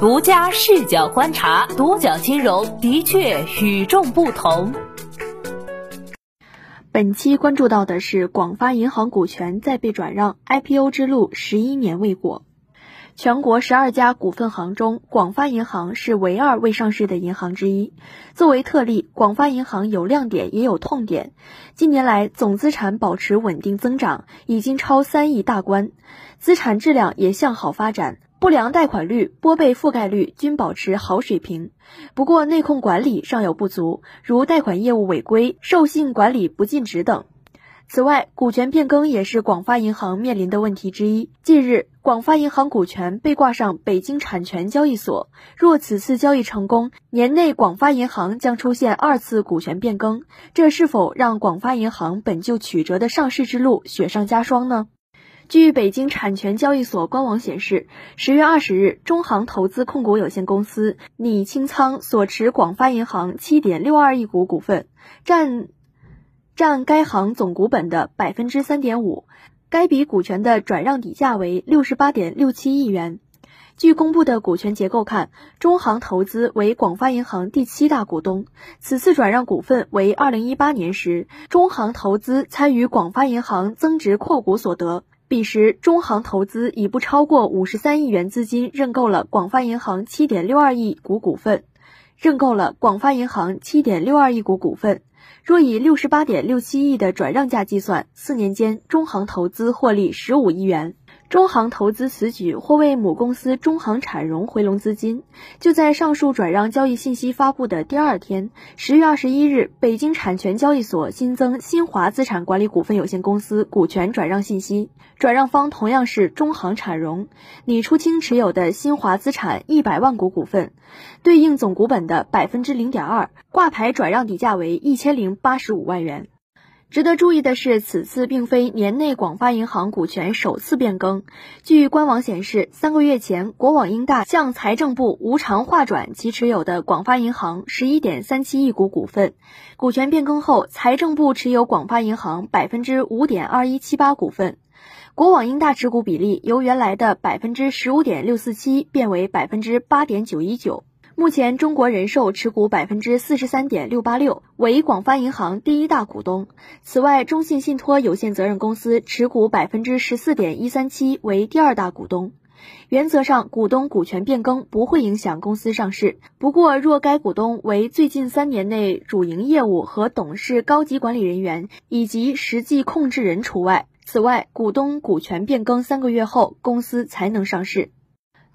独家视角观察，独角金融的确与众不同。本期关注到的是广发银行股权再被转让，IPO 之路十一年未果。全国十二家股份行中，广发银行是唯二未上市的银行之一。作为特例，广发银行有亮点也有痛点。近年来，总资产保持稳定增长，已经超三亿大关，资产质量也向好发展。不良贷款率、拨备覆盖率均保持好水平，不过内控管理尚有不足，如贷款业务违规、授信管理不尽职等。此外，股权变更也是广发银行面临的问题之一。近日，广发银行股权被挂上北京产权交易所，若此次交易成功，年内广发银行将出现二次股权变更，这是否让广发银行本就曲折的上市之路雪上加霜呢？据北京产权交易所官网显示，十月二十日，中航投资控股有限公司拟清仓所持广发银行七点六二亿股股份，占占该行总股本的百分之三点五。该笔股权的转让底价为六十八点六七亿元。据公布的股权结构看，中航投资为广发银行第七大股东，此次转让股份为二零一八年时，中航投资参与广发银行增值扩股所得。彼时，中行投资以不超过五十三亿元资金认购了广发银行七点六二亿股股份，认购了广发银行七点六二亿股股份。若以六十八点六七亿的转让价计算，四年间中行投资获利十五亿元。中航投资此举或为母公司中航产融回笼资金。就在上述转让交易信息发布的第二天，十月二十一日，北京产权交易所新增新华资产管理股份有限公司股权转让信息，转让方同样是中航产融，拟出清持有的新华资产一百万股股份，对应总股本的百分之零点二，挂牌转让底价为一千零八十五万元。值得注意的是，此次并非年内广发银行股权首次变更。据官网显示，三个月前，国网英大向财政部无偿划转其持有的广发银行十一点三七亿股股份。股权变更后，财政部持有广发银行百分之五点二一七八股份，国网英大持股比例由原来的百分之十五点六四七变为百分之八点九一九。目前，中国人寿持股百分之四十三点六八六，为广发银行第一大股东。此外，中信信托有限责任公司持股百分之十四点一三七，为第二大股东。原则上，股东股权变更不会影响公司上市。不过，若该股东为最近三年内主营业务和董事、高级管理人员以及实际控制人除外。此外，股东股权变更三个月后，公司才能上市。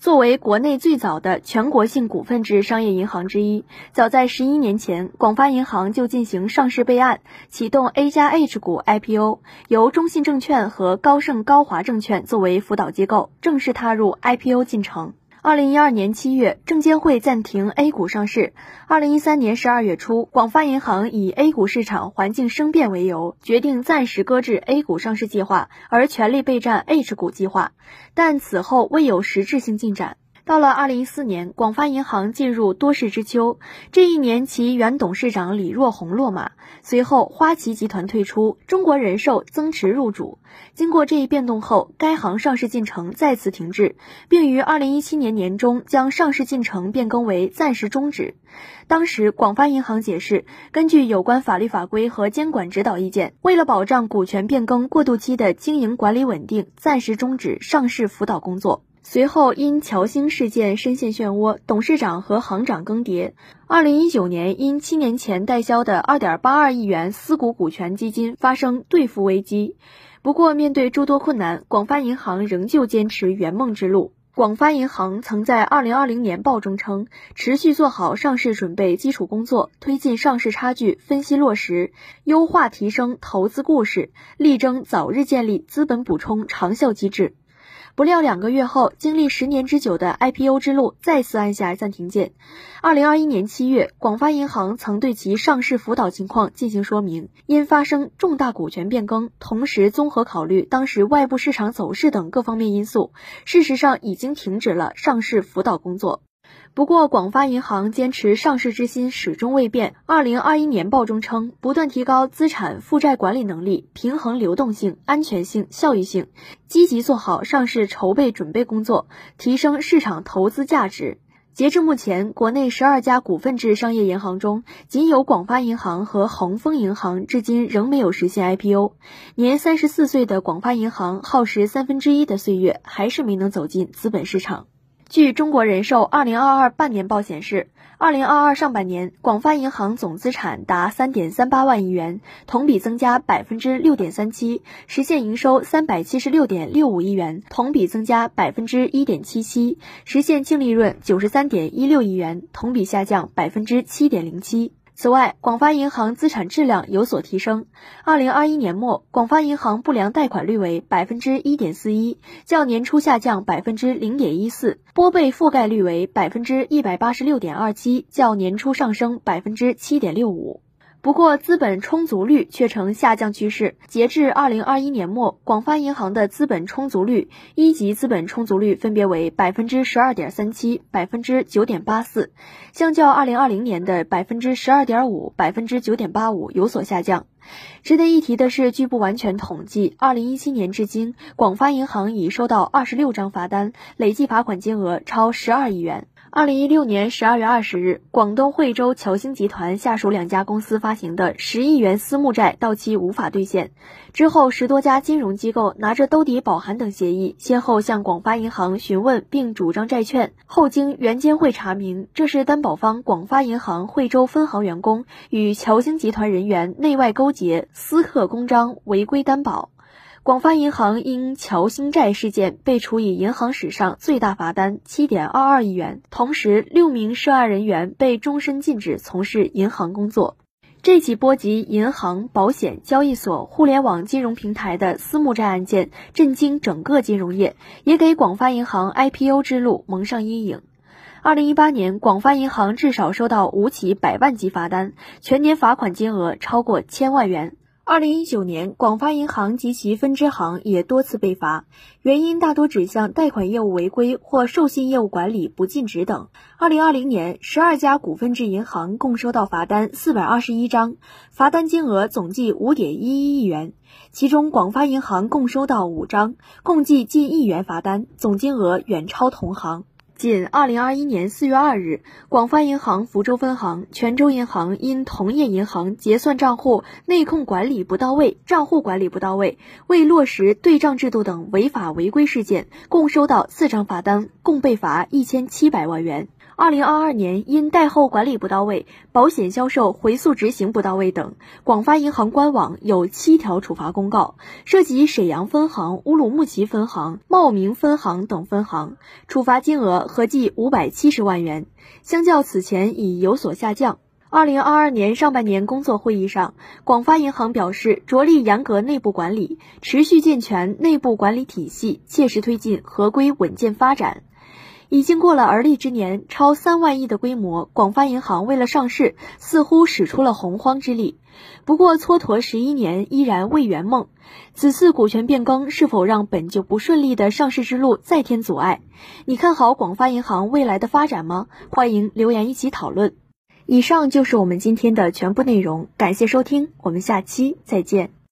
作为国内最早的全国性股份制商业银行之一，早在十一年前，广发银行就进行上市备案，启动 A 加 H 股 IPO，由中信证券和高盛高华证券作为辅导机构，正式踏入 IPO 进程。二零一二年七月，证监会暂停 A 股上市。二零一三年十二月初，广发银行以 A 股市场环境生变为由，决定暂时搁置 A 股上市计划，而全力备战 H 股计划，但此后未有实质性进展。到了二零一四年，广发银行进入多事之秋。这一年，其原董事长李若红落马，随后花旗集团退出，中国人寿增持入主。经过这一变动后，该行上市进程再次停滞，并于二零一七年年中将上市进程变更为暂时终止。当时，广发银行解释，根据有关法律法规和监管指导意见，为了保障股权变更过渡期的经营管理稳定，暂时终止上市辅导工作。随后，因乔兴事件深陷漩涡，董事长和行长更迭。二零一九年，因七年前代销的二点八二亿元私股股权基金发生兑付危机。不过，面对诸多困难，广发银行仍旧坚持圆梦之路。广发银行曾在二零二零年报中称，持续做好上市准备基础工作，推进上市差距分析落实，优化提升投资故事，力争早日建立资本补充长效机制。不料两个月后，经历十年之久的 IPO 之路再次按下暂停键。二零二一年七月，广发银行曾对其上市辅导情况进行说明，因发生重大股权变更，同时综合考虑当时外部市场走势等各方面因素，事实上已经停止了上市辅导工作。不过，广发银行坚持上市之心始终未变。二零二一年报中称，不断提高资产负债管理能力，平衡流动性、安全性、效益性，积极做好上市筹备准备工作，提升市场投资价值。截至目前，国内十二家股份制商业银行中，仅有广发银行和恒丰银行至今仍没有实现 IPO。年三十四岁的广发银行，耗时三分之一的岁月，还是没能走进资本市场。据中国人寿二零二二半年报显示，二零二二上半年，广发银行总资产达三点三八万亿元，同比增加百分之六点三七，实现营收三百七十六点六五亿元，同比增加百分之一点七七，实现净利润九十三点一六亿元，同比下降百分之七点零七。此外，广发银行资产质量有所提升。二零二一年末，广发银行不良贷款率为百分之一点四一，较年初下降百分之零点一四；拨备覆盖率为百分之一百八十六点二七，较年初上升百分之七点六五。不过，资本充足率却呈下降趋势。截至二零二一年末，广发银行的资本充足率，一级资本充足率分别为百分之十二点三七、百分之九点八四，相较二零二零年的百分之十二点五、百分之九点八五有所下降。值得一提的是，据不完全统计，二零一七年至今，广发银行已收到二十六张罚单，累计罚款金额超十二亿元。二零一六年十二月二十日，广东惠州侨兴集团下属两家公司发行的十亿元私募债到期无法兑现。之后，十多家金融机构拿着兜底保函等协议，先后向广发银行询问并主张债券。后经原监会查明，这是担保方广发银行惠州分行员工与侨兴集团人员内外勾结，私刻公章，违规担保。广发银行因乔兴债事件被处以银行史上最大罚单七点二二亿元，同时六名涉案人员被终身禁止从事银行工作。这起波及银行、保险、交易所、互联网金融平台的私募债案件，震惊整个金融业，也给广发银行 IPO 之路蒙上阴影。二零一八年，广发银行至少收到五起百万级罚单，全年罚款金额超过千万元。二零一九年，广发银行及其分支行也多次被罚，原因大多指向贷款业务违规或授信业务管理不尽职等。二零二零年，十二家股份制银行共收到罚单四百二十一张，罚单金额总计五点一一亿元，其中广发银行共收到五张，共计近亿元罚单，总金额远超同行。仅二零二一年四月二日，广发银行福州分行、泉州银行因同业银行结算账户内控管理不到位、账户管理不到位、未落实对账制度等违法违规事件，共收到四张罚单，共被罚一千七百万元。二零二二年，因贷后管理不到位、保险销售回溯执行不到位等，广发银行官网有七条处罚公告，涉及沈阳分行、乌鲁木齐分行、茂名分行等分行，处罚金额合计五百七十万元，相较此前已有所下降。二零二二年上半年工作会议上，广发银行表示，着力严格内部管理，持续健全内部管理体系，切实推进合规稳健发展。已经过了而立之年，超三万亿的规模，广发银行为了上市，似乎使出了洪荒之力。不过蹉跎十一年，依然未圆梦。此次股权变更是否让本就不顺利的上市之路再添阻碍？你看好广发银行未来的发展吗？欢迎留言一起讨论。以上就是我们今天的全部内容，感谢收听，我们下期再见。